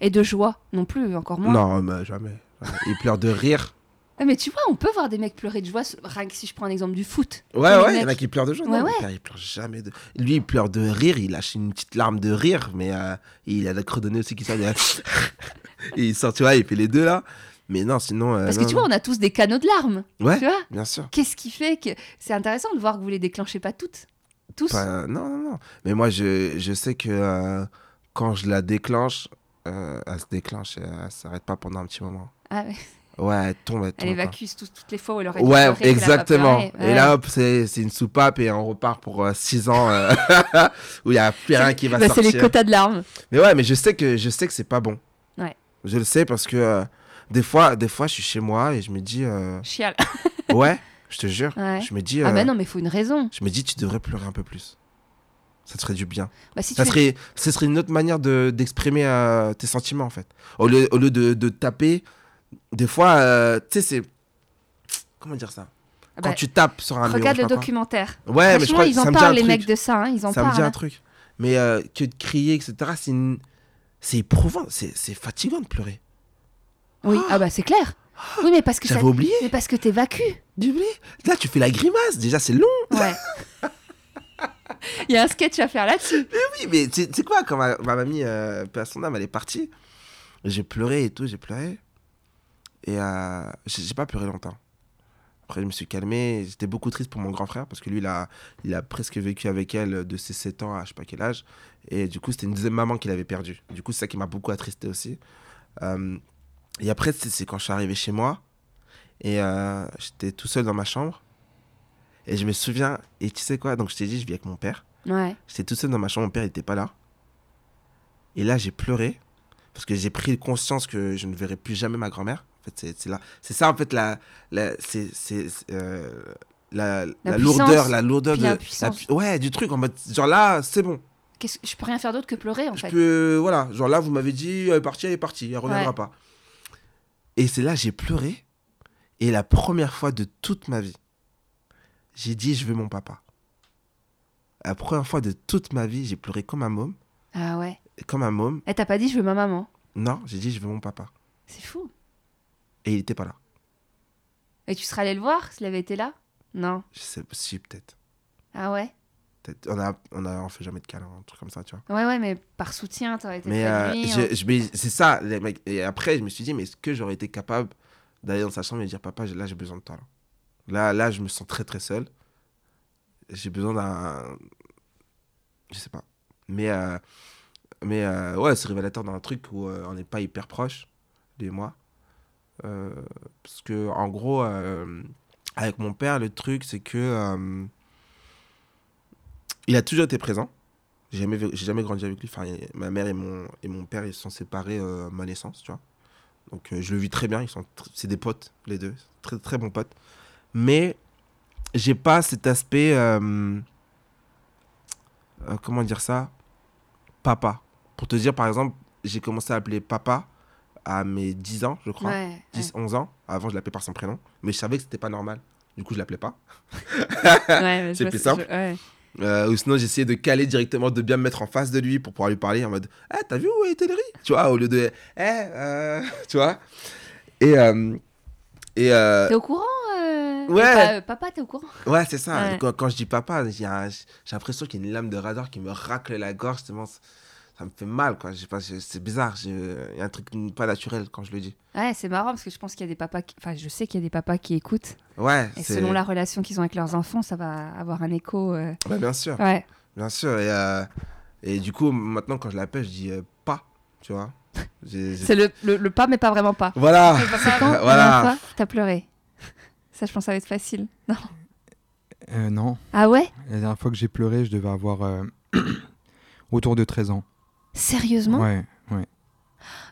Et de joie non plus, encore moins. Non, mais jamais. jamais. Il pleure de rire. [LAUGHS] Ah, mais tu vois, on peut voir des mecs pleurer de joie, rien que si je prends un exemple du foot. Ouais, ouais, il y en a qui pleurent de joie. Ouais, non, ouais. mon père, il pleure jamais de. Lui, il pleure de rire. Il lâche une petite larme de rire, mais euh, il a la credonnée aussi qui sort. il a- [LAUGHS] il sort, tu vois, il fait les deux là. Mais non, sinon. euh, Parce que non, tu vois, non. on a tous des canaux de larmes. Ouais, Tu vois bien sûr. Qu'est-ce qui fait que. C'est intéressant de voir que vous les déclenchez pas toutes. Tous. Pas- non, non, non. Mais moi, je, je sais que euh, quand je la déclenche, euh, elle se déclenche et elle s'arrête pas pendant un petit moment. Ah ouais. Ouais, elle tombe, elle [LAUGHS] tombe. Elle quoi. évacue tout- toutes les fois où elle aurait Ouais, pleurer, exactement. Et là, hop, c'est c'est une soupape et on repart pour 6 ans euh, [LAUGHS] où il n'y a plus rien qui va Bah, c'est sortir. les quotas de larmes. Mais ouais, mais je sais que, je sais que c'est pas bon. Ouais. Je le sais parce que des, fois, des fois, je suis chez moi et je me dis. euh, Chial. [LAUGHS] ouais, je te jure. Ouais. Je me dis. Ah bah non, mais il faut une raison. Je me dis, tu devrais pleurer un peu plus. Ça te ferait du bien. Bah, si ça tu es- serait, ce serait une autre manière de- d'exprimer euh, tes sentiments, en fait. Au lieu, au lieu de, de taper, des fois, euh, tu sais, c'est. Comment dire ça? Ah Quand bah, tu tapes sur un Regarde le quoi. documentaire. Ouais, mais je crois ils en ça parlent, les truc. mecs de ça, hein, ils en Ça me dit parlent, un truc. Mais euh, que de crier, etc., c'est une- c'est éprouvant, c'est fatigant de pleurer. Oui, ah bah c'est clair. Oui, mais parce que J'avais ça- oublié. Mais parce que t'évacues. Là, tu fais la grimace, déjà, c'est long. Ouais. [LAUGHS] Il y a un sketch à faire là-dessus. Mais oui, mais tu sais- quoi, quand ma, ma mamie, euh, à son âme, elle est partie, j'ai pleuré et tout, j'ai pleuré. Et euh, j'ai j'ai pas pleuré longtemps. Après, je me suis calmé. J'étais beaucoup triste pour mon grand frère parce que lui, il a, il a presque vécu avec elle de ses 7 ans à je sais pas quel âge. Et du coup, c'était une deuxième maman qu'il avait perdue. Du coup, c'est ça qui m'a beaucoup attristé aussi. Euh, et après, c'est quand je suis arrivé chez moi et euh, j'étais tout seul dans ma chambre. Et je me souviens, et tu sais quoi, donc je t'ai dit, je vis avec mon père. Ouais. J'étais tout seul dans ma chambre, mon père n'était pas là. Et là, j'ai pleuré parce que j'ai pris conscience que je ne verrai plus jamais ma grand-mère. En fait, c'est- là, c'est ça en fait la, la c'est euh, la, la lourdeur, la lourdeur de, ouais, du truc en mode genre là, c'est bon. Je peux rien faire d'autre que pleurer en Je fait. peux, voilà, genre là, vous m'avez dit, elle est partie, elle est partie, elle reviendra Ouais. pas. Et c'est là, j'ai pleuré. Et la première fois de toute ma vie, j'ai dit, je veux mon papa. La première fois de toute ma vie, j'ai pleuré comme un môme. Ah ouais. Comme un môme. Et t'as pas dit je veux ma maman? Non, j'ai dit, je veux mon papa. C'est fou. Et il était pas là. Et tu serais allé le voir s'il avait été là? Non. Je sais, si, peut-être. Ah ouais? On a, on a, on fait jamais de câlin, un truc comme ça, tu vois. Ouais, ouais, mais par soutien, t'aurais été Mais, euh, je- je- mais c'est ça, les mecs. Et après, je me suis dit, mais est-ce que j'aurais été capable d'aller dans sa chambre et dire, papa, là, j'ai besoin de toi. Là. là, là, je me sens très, très seul. J'ai besoin d'un. Je sais pas. Mais, euh, mais euh, ouais, c'est révélateur d'un truc où euh, on n'est pas hyper proches, lui et moi. Parce que, en gros, avec mon père, le truc, c'est que. Il a toujours été présent. J'ai jamais, j'ai jamais grandi avec lui. Enfin, ma mère et mon, et mon père, ils se sont séparés euh, à ma naissance, tu vois. Donc, euh, je le vis très bien. Ils sont, c'est des potes, les deux. Très, très bons potes. Mais, j'ai pas cet aspect. euh, comment dire ça? Papa. Pour te dire, par exemple, j'ai commencé à appeler papa à mes 10 ans, je crois. Ouais, 10, 11 ans. Avant, je l'appelais par son prénom. Mais je savais que c'était pas normal. Du coup, je l'appelais pas. [LAUGHS] je c'est plus simple. je- ouais. Euh, ou sinon, j'essayais de caler directement, de bien me mettre en face de lui pour pouvoir lui parler en mode Eh, t'as vu où est Téléry Tu vois, au lieu de Eh, euh, [LAUGHS] tu vois Et. euh, et T'es au courant Ouais. Papa, t'es au courant? Ouais, c'est ça. Ouais. Quand, quand je dis papa, j'ai l'impression qu'il y a une lame de radar qui me racle la gorge. tellement ça me fait mal, quoi. Je sais pas, je- c'est bizarre. j'ai- Il y a un truc pas naturel quand je le dis. Ouais, c'est marrant parce que je pense qu'il y a des papas. Qui... Enfin, je sais qu'il y a des papas qui écoutent. Ouais, Et selon la relation qu'ils ont avec leurs enfants, ça va avoir un écho. euh, Ouais, bien sûr. Ouais. Bien sûr. Et, euh, et du coup, maintenant, quand je l'appelle, je dis euh, pas, tu vois. [LAUGHS] C'est le, le, le pas, mais pas vraiment pas. Voilà. C'est quand, Voilà. dernière fois, T'as pleuré. [LAUGHS] Ça, je pense que ça va être facile. Non. Euh, non. Ah ouais? La dernière fois que j'ai pleuré, je devais avoir euh, [CLEARS THROAT] autour de 13 ans. Sérieusement Ouais, ouais.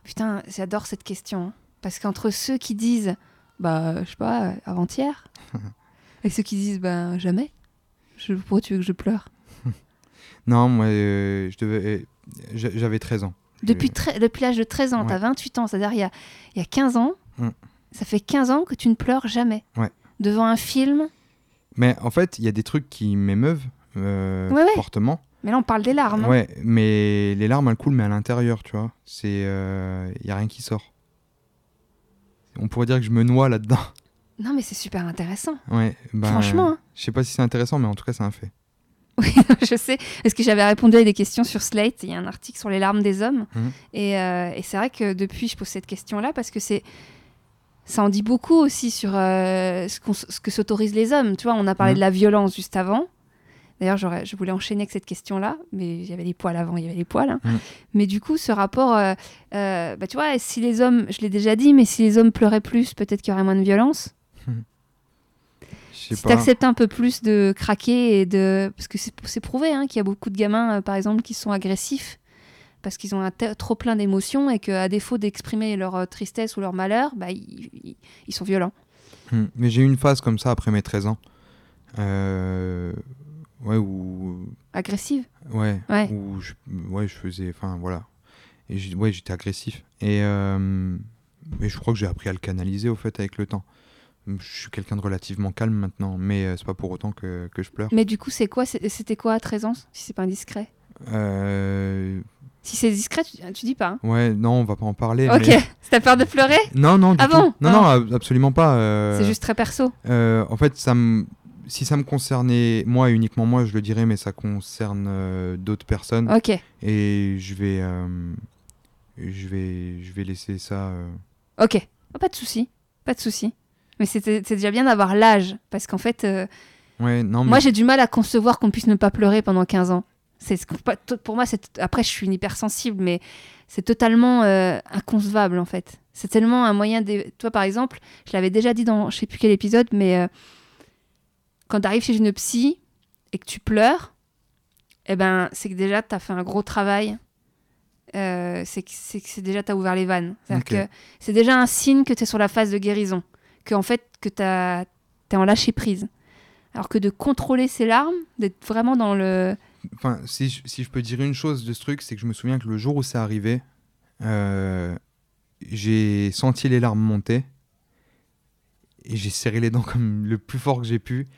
Putain, j'adore cette question. hein. Parce qu'entre ceux qui disent, bah, je sais pas, avant-hier, [LAUGHS] et ceux qui disent, bah, jamais, je, pourquoi tu veux que je pleure? [LAUGHS] Non, moi, euh, je devais, euh, j'a- j'avais 13 ans. Depuis, l'âge de 13 ans, Ouais. t'as 28 ans, c'est-à-dire il y a, y a 15 ans, Mm. ça fait 15 ans que tu ne pleures jamais. Ouais. Devant un film, Mais en fait, il y a des trucs qui m'émeuvent, euh, ouais. fortement. Mais là, on parle des larmes. hein. Ouais, mais les larmes, elles coulent, mais à l'intérieur, tu vois. C'est, il y a rien qui sort. On pourrait dire que je me noie là-dedans. [LAUGHS] Non, mais c'est super intéressant. Ouais, ben, Franchement, hein. Je sais pas si c'est intéressant, mais en tout cas, c'est un fait. [LAUGHS] je sais, parce que j'avais répondu à des questions sur Slate. Il y a un article sur les larmes des hommes. Et, euh, et c'est vrai que depuis, je pose cette question-là parce que c'est. Ça en dit beaucoup aussi sur euh, ce, que s'autorisent les hommes. Tu vois, on a parlé Mhm. de la violence juste avant. D'ailleurs, je voulais enchaîner avec cette question-là, mais il y avait les poils avant, il y avait les poils. hein. Mhm. Mais du coup, ce rapport, euh, euh, bah, tu vois, si les hommes, je l'ai déjà dit, mais si les hommes pleuraient plus, peut-être qu'il y aurait moins de violence. Sais Si pas. t'acceptes un peu plus de craquer et de. Parce que c'est prouvé hein, qu'il y a beaucoup de gamins, euh, par exemple, qui sont agressifs parce qu'ils ont un trop plein d'émotions et qu'à défaut d'exprimer leur tristesse ou leur malheur, bah, ils, ils- ils sont violents. Hmm. Mais j'ai eu une phase comme ça après mes 13 ans. Euh, ouais, où. Agressive? Ouais. Ouais. Où je, ouais, je faisais. Enfin, voilà. Et ouais, j'étais agressif. Et. euh, mais je crois que j'ai appris à le canaliser, au fait, avec le temps. Je suis quelqu'un de relativement calme maintenant, mais euh, c'est pas pour autant que, que je pleure. Mais du coup, c'est quoi C'était quoi à 13 ans, si c'est pas indiscret? Euh, Si c'est discret, tu, tu dis pas. hein. Ouais, non, on va pas en parler. Ok. mais- [LAUGHS] T'as peur de pleurer? Non, non, du Ah tout. bon? Non, Ah. non, ab- absolument pas. euh, C'est juste très perso. euh, en fait, ça me... si ça me concernait moi et uniquement moi, je le dirais, mais ça concerne euh, d'autres personnes. Ok. Et je vais, euh, je vais, je vais laisser ça. euh, Ok, Oh, pas de souci, pas de souci. Mais c'était- c'est déjà bien d'avoir l'âge, parce qu'en fait, euh, Ouais, non, moi j'ai du mal à concevoir qu'on puisse ne pas pleurer pendant 15 ans. C'est ce que- pas- to- pour moi, c'est après je suis une hypersensible, mais c'est totalement euh, inconcevable en fait. C'est tellement un moyen de. Toi par exemple, je l'avais déjà dit dans je sais plus quel épisode, mais euh, quand tu arrives chez une psy et que tu pleures, eh ben c'est que déjà tu as fait un gros travail. Euh, c'est que c'est déjà tu as ouvert les vannes. C'est déjà un signe que tu es sur la phase de guérison, que en fait que tu es en lâcher prise. Alors que de contrôler ses larmes, d'être vraiment dans le Enfin, si je, si je peux dire une chose de ce truc, c'est que je me souviens que le jour où c'est arrivé, euh, j'ai senti les larmes monter et j'ai serré les dents comme le plus fort que j'ai pu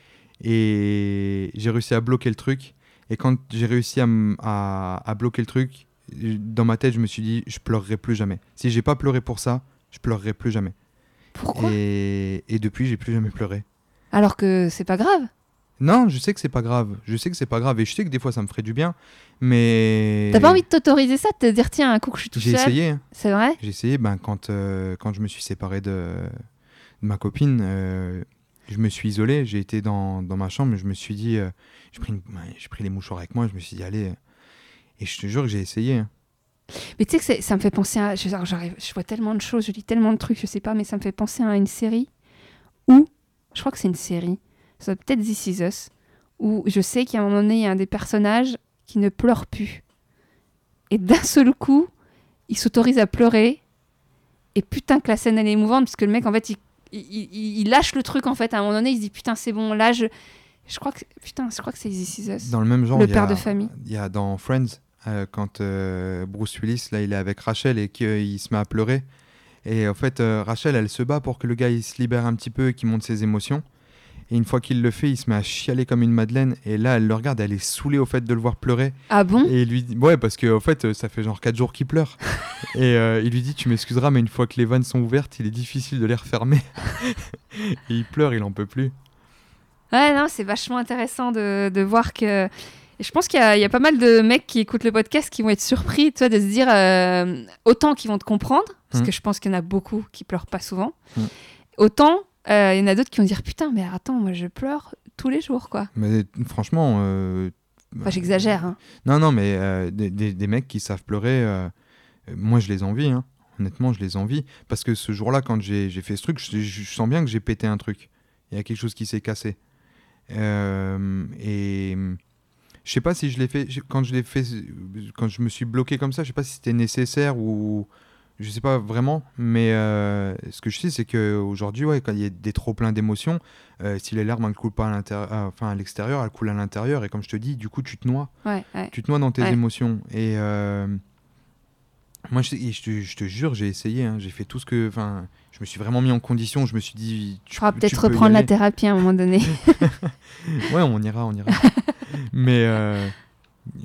et j'ai réussi à bloquer le truc. Et quand j'ai réussi à, m- à- à bloquer le truc, dans ma tête, je me suis dit, je pleurerai plus jamais. Si j'ai pas pleuré pour ça, je pleurerai plus jamais. Pourquoi? Et, et depuis, j'ai plus jamais pleuré. alors que c'est pas grave? Non, je sais que c'est pas grave. Je sais que c'est pas grave et je sais que des fois ça me ferait du bien, mais. T'as pas envie de t'autoriser ça, de te dire tiens un coup que je suis tout J'ai essayé. hein. C'est vrai? J'ai essayé. Ben quand euh, quand je me suis séparé de, de ma copine, euh, je me suis isolé. J'ai été dans, dans ma chambre. Je me suis dit, euh, j'ai pris pris les mouchoirs avec moi. Je me suis dit allez. euh, Et je te jure que j'ai essayé. hein. Mais tu sais que ça me fait penser à. Je, je vois tellement de choses, je lis tellement de trucs, je sais pas, mais ça me fait penser à une série où. Je crois que c'est une série. Ça peut-être This Is Us. Où je sais qu'à un moment donné, il y a un des personnages qui ne pleure plus. Et d'un seul coup, il s'autorise à pleurer. Et putain, que la scène elle est émouvante, parce que le mec, en fait, il, il, il- il lâche le truc, en fait. À un moment donné, il se dit putain, c'est bon, là, je. Je crois que. Putain, je crois que c'est This Is Us. Dans le même genre, Le père a- de famille. Il y a dans Friends, euh, quand euh, Bruce Willis, là, il est avec Rachel et qu'il se met à pleurer. Et en fait, euh, Rachel, elle se bat pour que le gars il se libère un petit peu et qu'il monte ses émotions. Et une fois qu'il le fait, il se met à chialer comme une madeleine. Et là, elle le regarde, elle est saoulée au fait de le voir pleurer. Ah bon? Et il lui dit, ouais, parce que en fait, euh, ça fait genre 4 jours qu'il pleure. [LAUGHS] et euh, il lui dit, tu m'excuseras, mais une fois que les vannes sont ouvertes, il est difficile de les refermer. [LAUGHS] et il pleure, il en peut plus. Ouais, non, c'est vachement intéressant de, de voir que. et je pense qu'il y, a- il y a pas mal de mecs qui écoutent le podcast qui vont être surpris, tu vois, de se dire euh, autant qu'ils vont te comprendre, parce Mhm. que je pense qu'il y en a beaucoup qui pleurent pas souvent. Mhm. Autant euh, il y en a d'autres qui vont dire putain, mais attends, moi je pleure tous les jours, quoi. Mais franchement. euh, Enfin, j'exagère. Hein. Non, non, mais euh, des, des- des mecs qui savent pleurer, euh, euh, moi je les envie, hein. honnêtement, je les envie. Parce que ce jour-là, quand j'ai fait ce truc, je, je sens bien que j'ai pété un truc. Il y a quelque chose qui s'est cassé. Euh, et je sais pas si je l'ai fait, quand je l'ai fait, quand je me suis bloqué comme ça, je sais pas si c'était nécessaire ou. Je sais pas vraiment, mais euh, ce que je sais, c'est qu'aujourd'hui, ouais, quand il y a des trop pleins d'émotions, euh, si les larmes ne coulent pas à l'intérieur, euh, enfin à l'extérieur, elles coulent à l'intérieur, et comme je te dis, du coup, tu te noies. Ouais, ouais. Tu te noies dans tes Ouais. émotions. Et euh, moi, je, te, je te jure, j'ai essayé. hein, j'ai fait tout ce que. Enfin, je me suis vraiment mis en condition. Je me suis dit. Tu peux- peut-être reprendre la thérapie à un moment donné. [LAUGHS] [LAUGHS] ouais, on ira, on ira. mais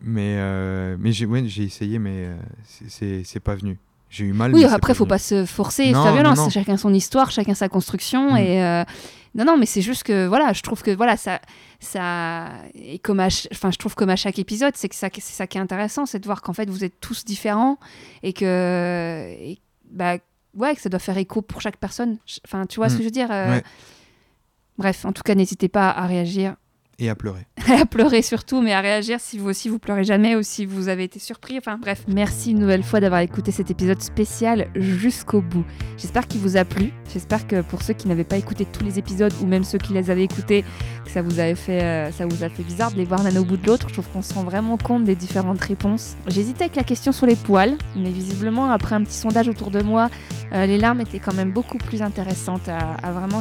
mais mais j'ai essayé, mais c'est pas venu. J'ai eu mal. Oui, après, faut pas se forcer Non, non, violence. non. Chacun son histoire, chacun sa construction. Mm. Et euh, non, non, mais c'est juste que voilà, je trouve que voilà, ça, ça, et comme à, ch- enfin, je trouve comme à chaque épisode, c'est que ça, c'est ça qui est intéressant, c'est de voir qu'en fait vous êtes tous différents et que, et, bah, ouais, que ça doit faire écho pour chaque personne. Enfin, tu vois ce Mm. que je veux dire. euh, Ouais. Bref, en tout cas, n'hésitez pas à réagir Et à pleurer. [LAUGHS] à pleurer surtout, mais à réagir si vous aussi vous pleurez jamais ou si vous avez été surpris. Enfin bref, merci une nouvelle fois d'avoir écouté cet épisode spécial jusqu'au bout. J'espère qu'il vous a plu. J'espère que pour ceux qui n'avaient pas écouté tous les épisodes ou même ceux qui les avaient écoutés, que ça vous euh, a fait bizarre de les voir l'un au bout de l'autre. Je trouve qu'on se rend vraiment compte des différentes réponses. J'hésitais avec la question sur les poils, mais visiblement après un petit sondage autour de moi, euh, les larmes étaient quand même beaucoup plus intéressantes.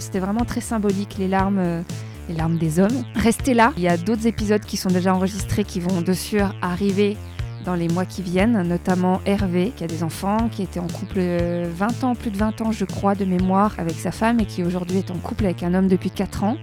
C'était vraiment très symbolique les larmes. euh, les larmes des hommes. Restez là, il y a d'autres épisodes qui sont déjà enregistrés qui vont de sûr arriver dans les mois qui viennent, notamment Hervé, qui a des enfants, qui était en couple euh, 20 ans, plus de 20 ans je crois, de mémoire, avec sa femme et qui aujourd'hui est en couple avec un homme depuis 4 ans.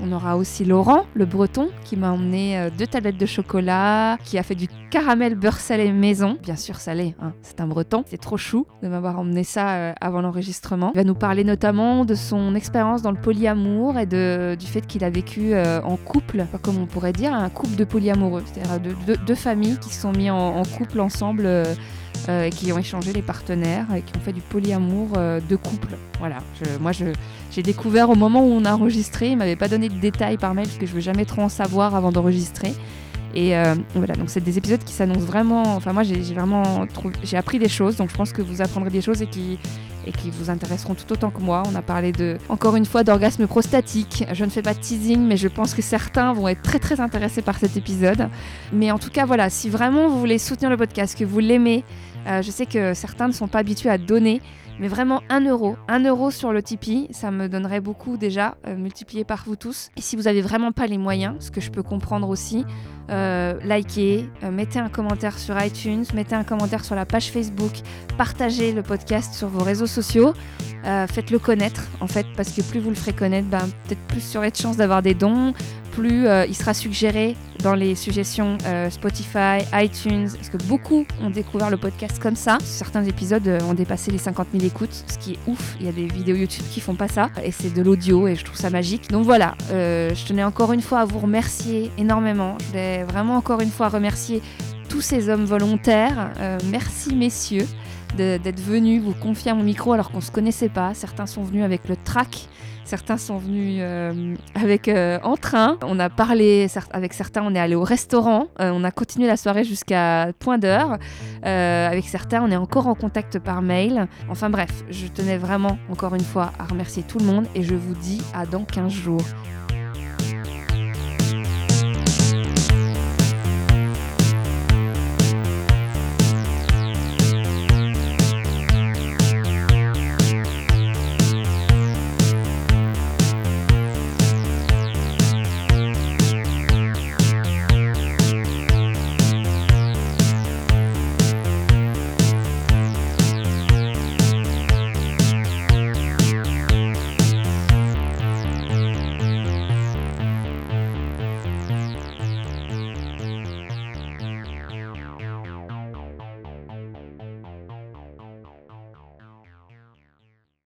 On aura aussi Laurent, le breton, qui m'a emmené euh, deux tablettes de chocolat, qui a fait du caramel beurre salé maison. Bien sûr salé, hein, c'est un breton. C'est trop chou de m'avoir emmené ça euh, avant l'enregistrement. Il va nous parler notamment de son expérience dans le polyamour et de, du fait qu'il a vécu euh, en couple, comme on pourrait dire, un couple de polyamoureux. C'est-à-dire deux, deux familles qui se sont mis en, couple ensemble. euh, qui ont échangé les partenaires et qui ont fait du polyamour de couple. Voilà, moi je, j'ai découvert au moment où on a enregistré, il m'avait pas donné de détails par mail parce que je veux jamais trop en savoir avant d'enregistrer. Et euh, voilà, donc c'est des épisodes qui s'annoncent vraiment. Enfin, moi j'ai vraiment j'ai appris des choses, donc je pense que vous apprendrez des choses et qui et qui vous intéresseront tout autant que moi. On a parlé de, encore une fois, d'orgasme prostatique. Je ne fais pas de teasing, mais je pense que certains vont être très très intéressés par cet épisode. Mais en tout cas, voilà, si vraiment vous voulez soutenir le podcast, que vous l'aimez, euh, je sais que certains ne sont pas habitués à donner, mais vraiment 1 euro. 1 euro sur le Tipeee, ça me donnerait beaucoup déjà, euh, multiplié par vous tous. Et si vous avez vraiment pas les moyens, ce que je peux comprendre aussi, euh, likez, euh, mettez un commentaire sur iTunes, mettez un commentaire sur la page Facebook, partagez le podcast sur vos réseaux sociaux, faites-le connaître en fait, parce que plus vous le ferez connaître, ben, peut-être plus vous aurez de chances d'avoir des dons, plus euh, il sera suggéré dans les suggestions euh, Spotify, iTunes, parce que beaucoup ont découvert le podcast comme ça. Certains épisodes euh, ont dépassé les 50 000 écoutes, ce qui est ouf. Il y a des vidéos YouTube qui font pas ça, et c'est de l'audio, et je trouve ça magique. Donc voilà, je tenais encore une fois à vous remercier énormément. Je voulais vraiment encore une fois remercier tous ces hommes volontaires. Merci messieurs d'être venus vous confier mon micro alors qu'on se connaissait pas. Certains sont venus avec le track. Certains sont venus euh, avec euh, en train. On a parlé avec certains. On est allé au restaurant. Euh, on a continué la soirée jusqu'à point d'heure. Avec certains, on est encore en contact par mail. Enfin bref, je tenais vraiment encore une fois à remercier tout le monde et je vous dis à dans 15 jours.